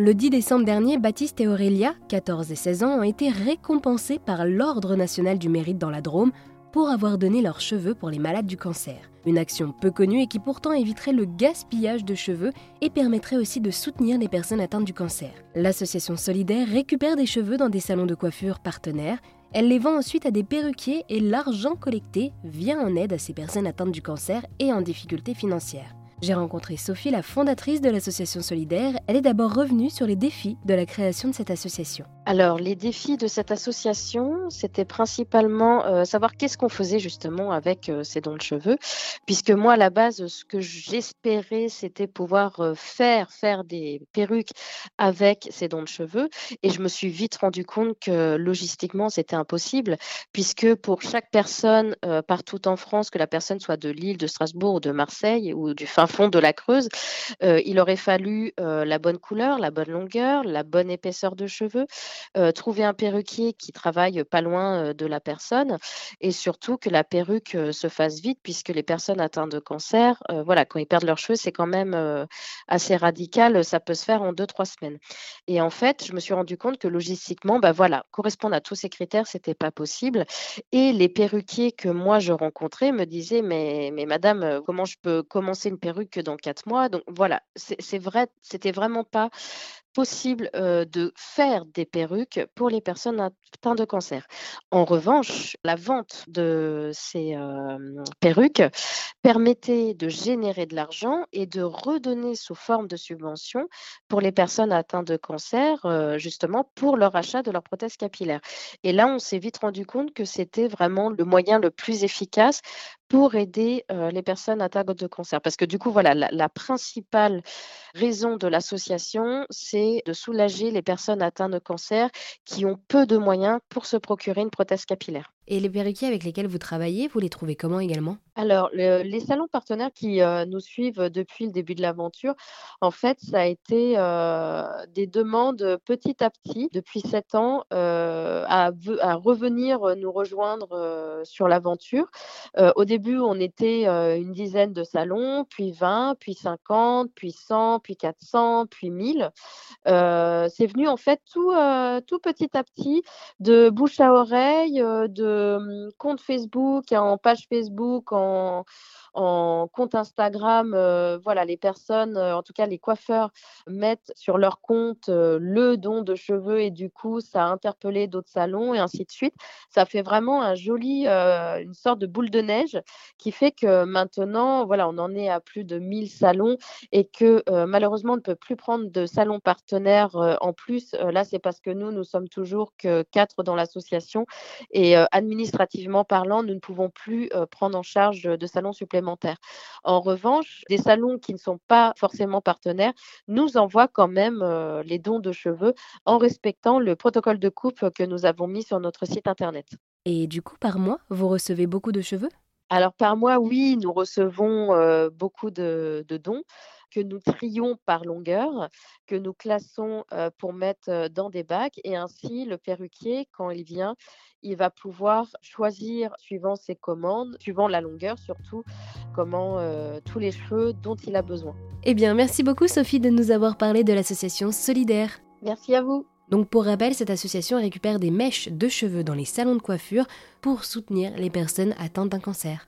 Le 10 décembre dernier, Baptiste et Aurélia, 14 et 16 ans, ont été récompensés par l'Ordre national du mérite dans la Drôme pour avoir donné leurs cheveux pour les malades du cancer. Une action peu connue et qui pourtant éviterait le gaspillage de cheveux et permettrait aussi de soutenir les personnes atteintes du cancer. L'association Solidaire récupère des cheveux dans des salons de coiffure partenaires. Elle les vend ensuite à des perruquiers et l'argent collecté vient en aide à ces personnes atteintes du cancer et en difficulté financière. J'ai rencontré Sophie, la fondatrice de l'association Solidaire. Elle est d'abord revenue sur les défis de la création de cette association. Alors, les défis de cette association, c'était principalement euh, savoir qu'est-ce qu'on faisait justement avec euh, ces dons de cheveux, puisque moi, à la base, ce que j'espérais, c'était pouvoir euh, faire faire des perruques avec ces dons de cheveux, et je me suis vite rendu compte que logistiquement, c'était impossible, puisque pour chaque personne partout en France, que la personne soit de Lille, de Strasbourg ou de Marseille ou du fin fond de la Creuse, euh, il aurait fallu euh, la bonne couleur, la bonne longueur, la bonne épaisseur de cheveux, euh, trouver un perruquier qui travaille pas loin de la personne et surtout que la perruque se fasse vite puisque les personnes atteintes de cancer, voilà, quand ils perdent leurs cheveux, c'est quand même assez radical, ça peut se faire en deux trois semaines. Et en fait, je me suis rendu compte que logistiquement, bah voilà, correspondre à tous ces critères, c'était pas possible. Et les perruquiers que moi je rencontrais me disaient mais mais madame, comment je peux commencer une perruque que dans quatre mois. Donc voilà, c'est vrai, c'était vraiment pas possible de faire des perruques pour les personnes atteintes de cancer. En revanche, la vente de ces perruques permettait de générer de l'argent et de redonner sous forme de subvention pour les personnes atteintes de cancer, justement pour leur achat de leur prothèse capillaire. Et là, on s'est vite rendu compte que c'était vraiment le moyen le plus efficace pour aider les personnes atteintes de cancer. Parce que du coup, voilà, la principale raison de l'association, c'est de soulager les personnes atteintes de cancer qui ont peu de moyens pour se procurer une prothèse capillaire. Et les perruquiers avec lesquels vous travaillez, vous les trouvez comment également? Alors, les salons partenaires qui euh, nous suivent depuis le début de l'aventure, en fait, ça a été euh, des demandes petit à petit, depuis sept ans, euh, à, revenir nous rejoindre sur l'aventure. au début, on était une dizaine de salons, puis 20, puis 50, puis 100, puis 400, puis 1000. C'est venu en fait tout, tout petit à petit, de bouche à oreille, de Mmh, compte Facebook, en page Facebook, en, en compte Instagram, euh, voilà, les personnes, euh, en tout cas les coiffeurs, mettent sur leur compte euh, le don de cheveux et du coup, ça a interpellé d'autres salons et ainsi de suite. Ça fait vraiment un joli, une sorte de boule de neige qui fait que maintenant, voilà, on en est à plus de 1000 salons et que malheureusement, on ne peut plus prendre de salons partenaires en plus. là, c'est parce que nous, nous sommes toujours que quatre dans l'association et administrativement parlant, nous ne pouvons plus prendre en charge de salons supplémentaires en revanche, des salons qui ne sont pas forcément partenaires nous envoient quand même euh, les dons de cheveux en respectant le protocole de coupe que nous avons mis sur notre site internet. Et du coup, par mois, vous recevez beaucoup de cheveux? Alors par mois, oui, nous recevons euh, beaucoup de, dons que nous trions par longueur, que nous classons euh, pour mettre dans des bacs et ainsi le perruquier, quand il vient, il va pouvoir choisir suivant ses commandes, suivant la longueur surtout, comment euh, tous les cheveux dont il a besoin. Eh bien, merci beaucoup Sophie de nous avoir parlé de l'association Solidaire. Merci à vous. Donc pour rappel, cette association récupère des mèches de cheveux dans les salons de coiffure pour soutenir les personnes atteintes d'un cancer.